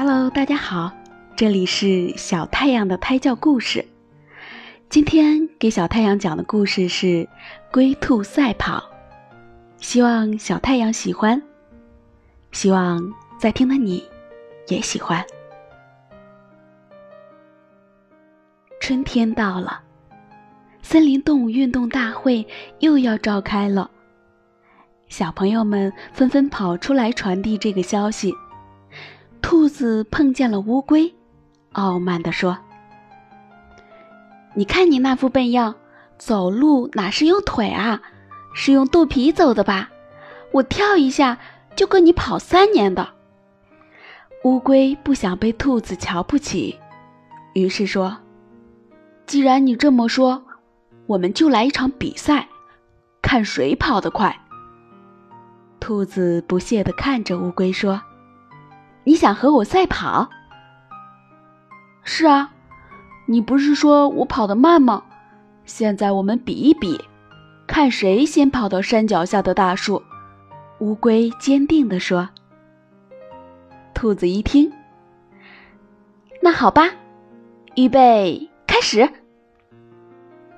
Hello，大家好，这里是小太阳的胎教故事。今天给小太阳讲的故事是《龟兔赛跑》，希望小太阳喜欢，希望在听的你也喜欢。春天到了，森林动物运动大会又要召开了，小朋友们纷纷跑出来传递这个消息。兔子碰见了乌龟，傲慢地说：“你看你那副笨样，走路哪是用腿啊，是用肚皮走的吧？我跳一下就跟你跑三年的。”乌龟不想被兔子瞧不起，于是说：“既然你这么说，我们就来一场比赛，看谁跑得快。”兔子不屑地看着乌龟说。你想和我赛跑？是啊，你不是说我跑得慢吗？现在我们比一比，看谁先跑到山脚下的大树。乌龟坚定地说。兔子一听，那好吧，预备，开始。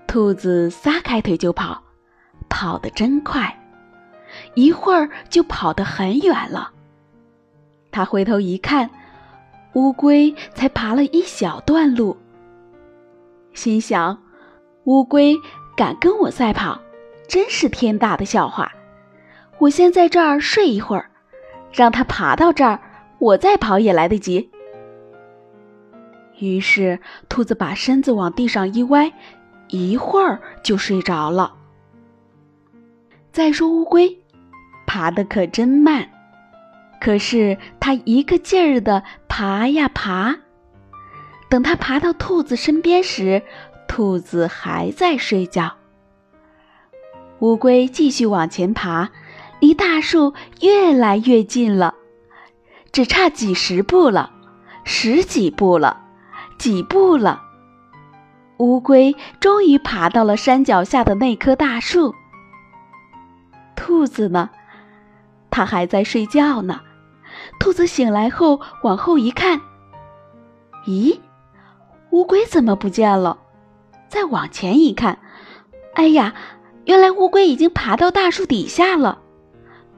兔子撒开腿就跑，跑得真快，一会儿就跑得很远了。他回头一看，乌龟才爬了一小段路。心想：乌龟敢跟我赛跑，真是天大的笑话！我先在这儿睡一会儿，让它爬到这儿，我再跑也来得及。于是，兔子把身子往地上一歪，一会儿就睡着了。再说乌龟，爬得可真慢。可是它一个劲儿的爬呀爬，等它爬到兔子身边时，兔子还在睡觉。乌龟继续往前爬，离大树越来越近了，只差几十步了，十几步了，几步了。乌龟终于爬到了山脚下的那棵大树。兔子呢？它还在睡觉呢。兔子醒来后往后一看，咦，乌龟怎么不见了？再往前一看，哎呀，原来乌龟已经爬到大树底下了。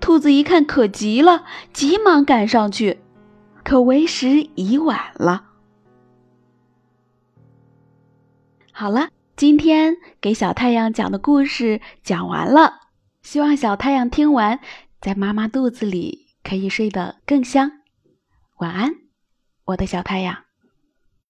兔子一看可急了，急忙赶上去，可为时已晚了。好了，今天给小太阳讲的故事讲完了，希望小太阳听完，在妈妈肚子里。可以睡得更香，晚安，我的小太阳。